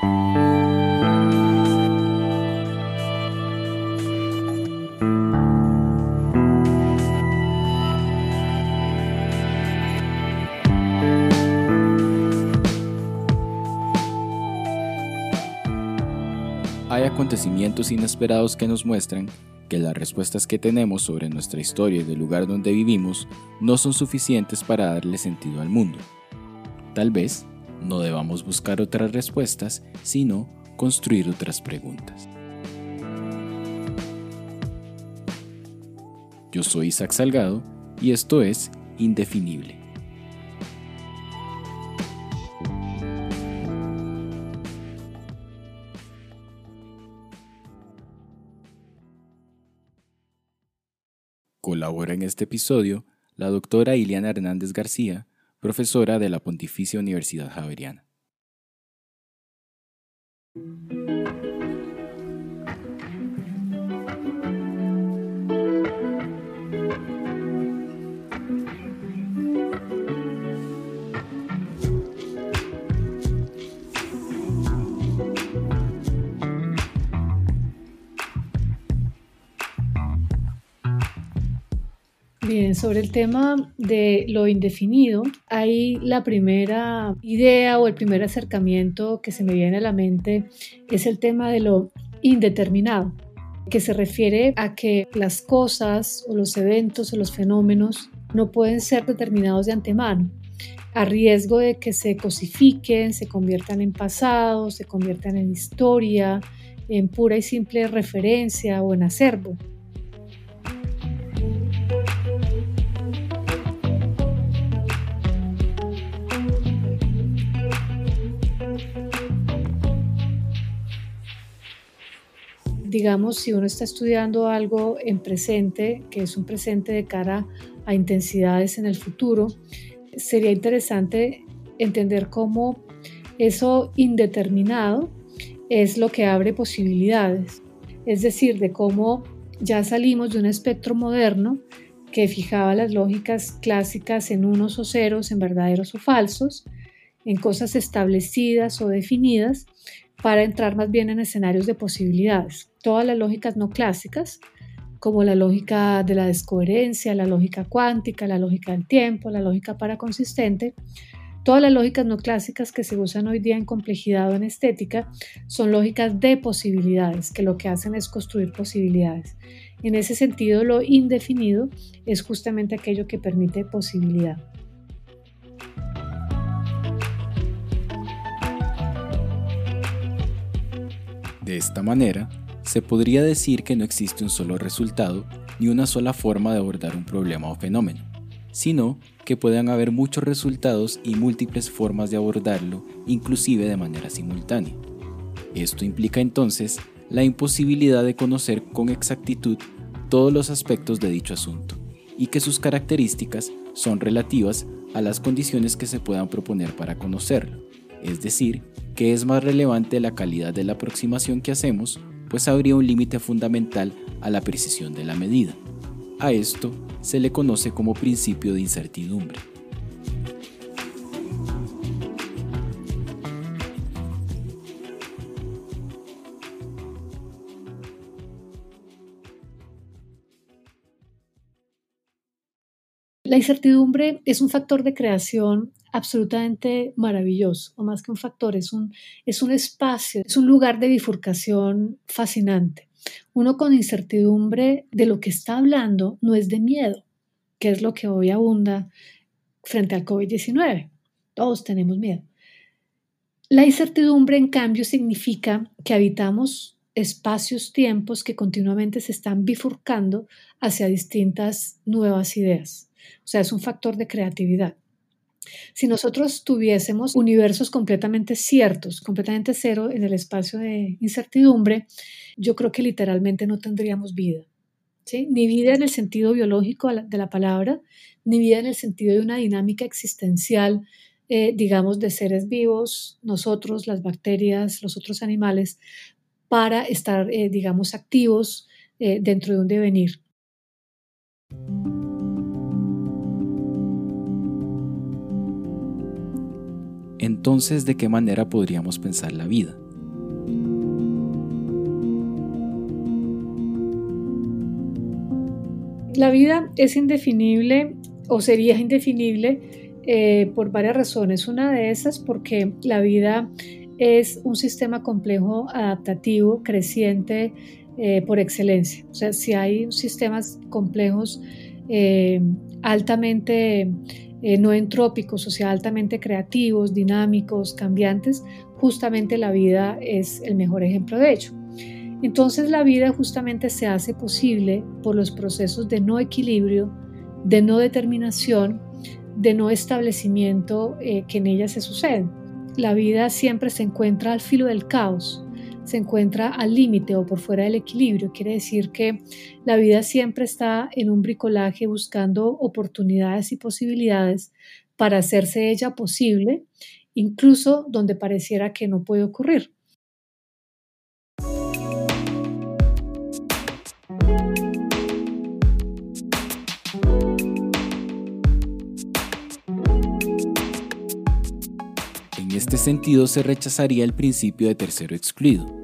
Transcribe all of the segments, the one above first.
Hay acontecimientos inesperados que nos muestran que las respuestas que tenemos sobre nuestra historia y del lugar donde vivimos no son suficientes para darle sentido al mundo. Tal vez no debamos buscar otras respuestas, sino construir otras preguntas. Yo soy Isaac Salgado y esto es Indefinible. Colabora en este episodio la doctora Iliana Hernández García, profesora de la Pontificia Universidad Javeriana. Sobre el tema de lo indefinido, hay la primera idea o el primer acercamiento que se me viene a la mente es el tema de lo indeterminado, que se refiere a que las cosas o los eventos o los fenómenos no pueden ser determinados de antemano, a riesgo de que se cosifiquen, se conviertan en pasado, se conviertan en historia, en pura y simple referencia o en acervo. Digamos, si uno está estudiando algo en presente, que es un presente de cara a intensidades en el futuro, sería interesante entender cómo eso indeterminado es lo que abre posibilidades. Es decir, de cómo ya salimos de un espectro moderno que fijaba las lógicas clásicas en unos o ceros, en verdaderos o falsos, en cosas establecidas o definidas, para entrar más bien en escenarios de posibilidades. Todas las lógicas no clásicas, como la lógica de la descoherencia, la lógica cuántica, la lógica del tiempo, la lógica paraconsistente, todas las lógicas no clásicas que se usan hoy día en complejidad o en estética son lógicas de posibilidades, que lo que hacen es construir posibilidades. En ese sentido, lo indefinido es justamente aquello que permite posibilidad. De esta manera, se podría decir que no existe un solo resultado ni una sola forma de abordar un problema o fenómeno, sino que pueden haber muchos resultados y múltiples formas de abordarlo, inclusive de manera simultánea. Esto implica entonces la imposibilidad de conocer con exactitud todos los aspectos de dicho asunto, y que sus características son relativas a las condiciones que se puedan proponer para conocerlo, es decir, que es más relevante la calidad de la aproximación que hacemos, pues habría un límite fundamental a la precisión de la medida. A esto se le conoce como principio de incertidumbre. La incertidumbre es un factor de creación absolutamente maravilloso, o más que un factor, es un, es un espacio, es un lugar de bifurcación fascinante. Uno con incertidumbre de lo que está hablando no es de miedo, que es lo que hoy abunda frente al COVID-19. Todos tenemos miedo. La incertidumbre, en cambio, significa que habitamos espacios, tiempos que continuamente se están bifurcando hacia distintas nuevas ideas. O sea, es un factor de creatividad. Si nosotros tuviésemos universos completamente ciertos, completamente cero en el espacio de incertidumbre, yo creo que literalmente no tendríamos vida. Ni vida en el sentido biológico de la palabra, ni vida en el sentido de una dinámica existencial, eh, digamos, de seres vivos, nosotros, las bacterias, los otros animales, para estar, eh, digamos, activos eh, dentro de un devenir. Entonces ¿de qué manera podríamos pensar la vida? La vida es indefinible o sería indefinible eh, por varias razones. Una de esas porque la vida es un sistema complejo adaptativo creciente eh, por excelencia. O sea, si hay sistemas complejos eh, altamente eh, no entrópicos, o sea, altamente creativos, dinámicos, cambiantes, justamente la vida es el mejor ejemplo de ello. Entonces la vida justamente se hace posible por los procesos de no equilibrio, de no determinación, de no establecimiento que en ella se suceden. La vida siempre se encuentra al filo del caos, se encuentra al límite o por fuera del equilibrio. Quiere decir que la vida siempre está en un bricolaje buscando oportunidades y posibilidades para hacerse ella posible, incluso donde pareciera que no puede ocurrir. En este sentido se rechazaría el principio de tercero excluido,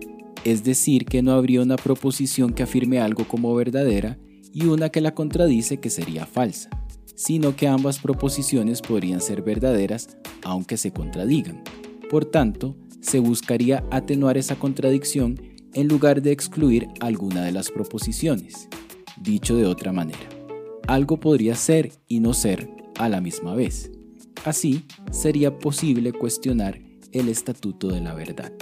es decir, que no habría una proposición que afirme algo como verdadera y una que la contradice que sería falsa, sino que ambas proposiciones podrían ser verdaderas aunque se contradigan. Por tanto, se buscaría atenuar esa contradicción en lugar de excluir alguna de las proposiciones. Dicho de otra manera, algo podría ser y no ser a la misma vez. Así, sería posible cuestionar el estatuto de la verdad.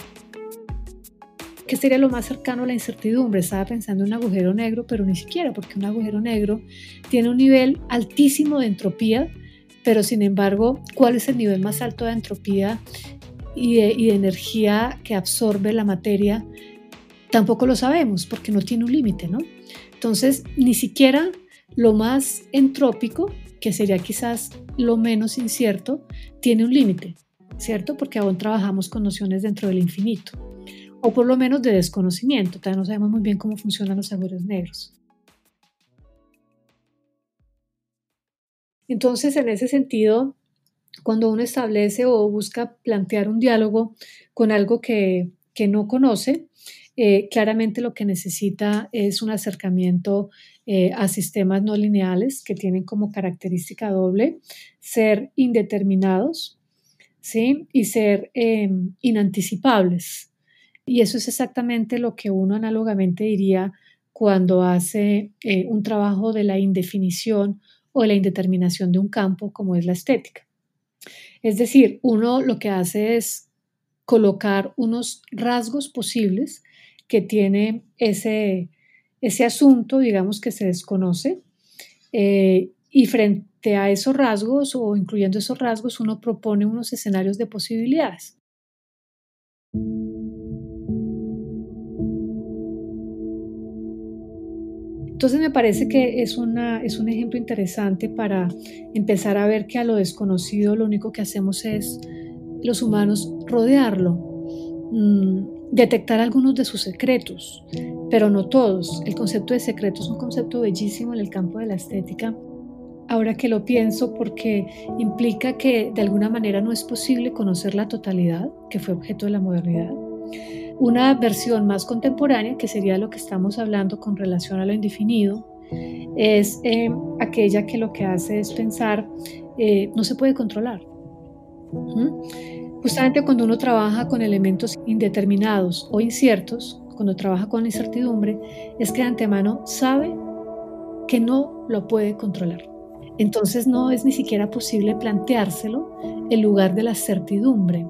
¿Qué sería lo más cercano a la incertidumbre? Estaba pensando en un agujero negro, pero ni siquiera, porque un agujero negro tiene un nivel altísimo de entropía, pero sin embargo, ¿cuál es el nivel más alto de entropía y de, energía que absorbe la materia? Tampoco lo sabemos, porque no tiene un límite, ¿no? Entonces, ni siquiera lo más entrópico, que sería quizás lo menos incierto, tiene un límite, ¿cierto? Porque aún trabajamos con nociones dentro del infinito o por lo menos de desconocimiento. Todavía no sabemos muy bien cómo funcionan los agujeros negros. Entonces, en ese sentido, cuando uno establece o busca plantear un diálogo con algo que, no conoce, eh, claramente lo que necesita es un acercamiento eh, a sistemas no lineales que tienen como característica doble ser indeterminados ¿sí? y ser eh, inanticipables. Y eso es exactamente lo que uno análogamente diría cuando hace eh, un trabajo de la indefinición o la indeterminación de un campo como es la estética. Es decir, uno lo que hace es colocar unos rasgos posibles que tiene ese, ese asunto, digamos, que se desconoce, eh, y frente a esos rasgos o incluyendo esos rasgos, uno propone unos escenarios de posibilidades. Entonces me parece que es, una, es un ejemplo interesante para empezar a ver que a lo desconocido lo único que hacemos es los humanos rodearlo, mm, detectar algunos de sus secretos, pero no todos. El concepto de secreto es un concepto bellísimo en el campo de la estética. Ahora que lo pienso porque implica que de alguna manera no es posible conocer la totalidad, que fue objeto de la modernidad una versión más contemporánea, que sería lo que estamos hablando con relación a lo indefinido, es eh, aquella que lo que hace es pensar, eh, no se puede controlar. Justamente cuando uno trabaja con elementos indeterminados o inciertos, cuando trabaja con incertidumbre, es que de antemano sabe que no lo puede controlar. Entonces no es ni siquiera posible planteárselo en lugar de la certidumbre.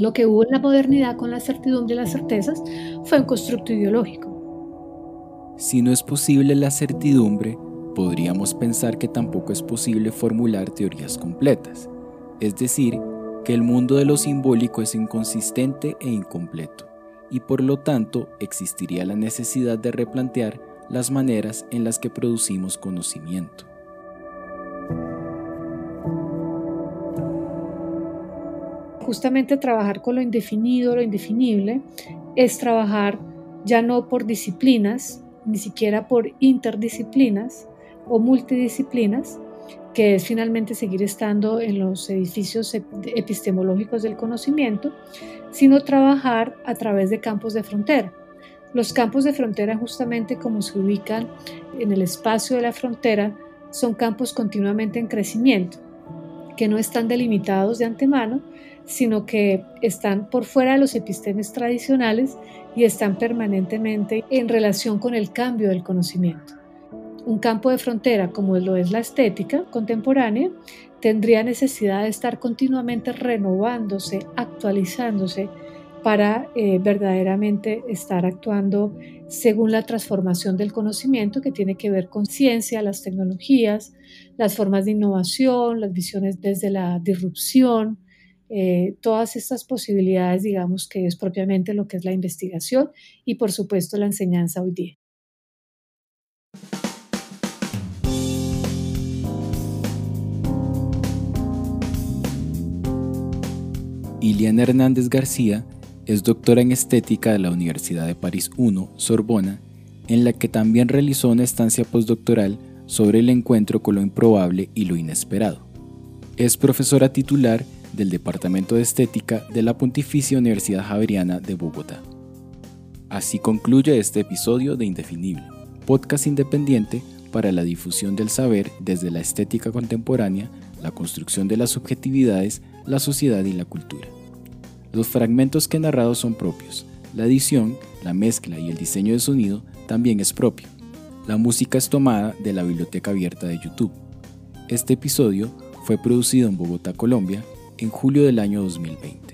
Lo que hubo en la modernidad con la certidumbre y las certezas fue un constructo ideológico. Si no es posible la certidumbre, podríamos pensar que tampoco es posible formular teorías completas, es decir, que el mundo de lo simbólico es inconsistente e incompleto, y por lo tanto existiría la necesidad de replantear las maneras en las que producimos conocimiento. Justamente trabajar con lo indefinido, lo indefinible, es trabajar ya no por disciplinas, ni siquiera por interdisciplinas o multidisciplinas, que es finalmente seguir estando en los edificios epistemológicos del conocimiento, sino trabajar a través de campos de frontera. Los campos de frontera, justamente como se ubican en el espacio de la frontera, son campos continuamente en crecimiento que no están delimitados de antemano, sino que están por fuera de los epistemes tradicionales y están permanentemente en relación con el cambio del conocimiento. Un campo de frontera como lo es la estética contemporánea tendría necesidad de estar continuamente renovándose, actualizándose para eh, verdaderamente estar actuando según la transformación del conocimiento que tiene que ver con ciencia, las tecnologías, las formas de innovación, las visiones desde la disrupción, eh, todas estas posibilidades, digamos, que es propiamente lo que es la investigación y por supuesto la enseñanza hoy día. Iliana Hernández García es doctora en estética de la Universidad de París I, Sorbona, en la que también realizó una estancia postdoctoral sobre el encuentro con lo improbable y lo inesperado. Es profesora titular del Departamento de Estética de la Pontificia Universidad Javeriana de Bogotá. Así concluye este episodio de Indefinible, podcast independiente para la difusión del saber desde la estética contemporánea, la construcción de las subjetividades, la sociedad y la cultura. Los fragmentos que he narrado son propios. La edición, la mezcla y el diseño de sonido también es propio. La música es tomada de la biblioteca abierta de YouTube. Este episodio fue producido en Bogotá, Colombia, en julio del año 2020.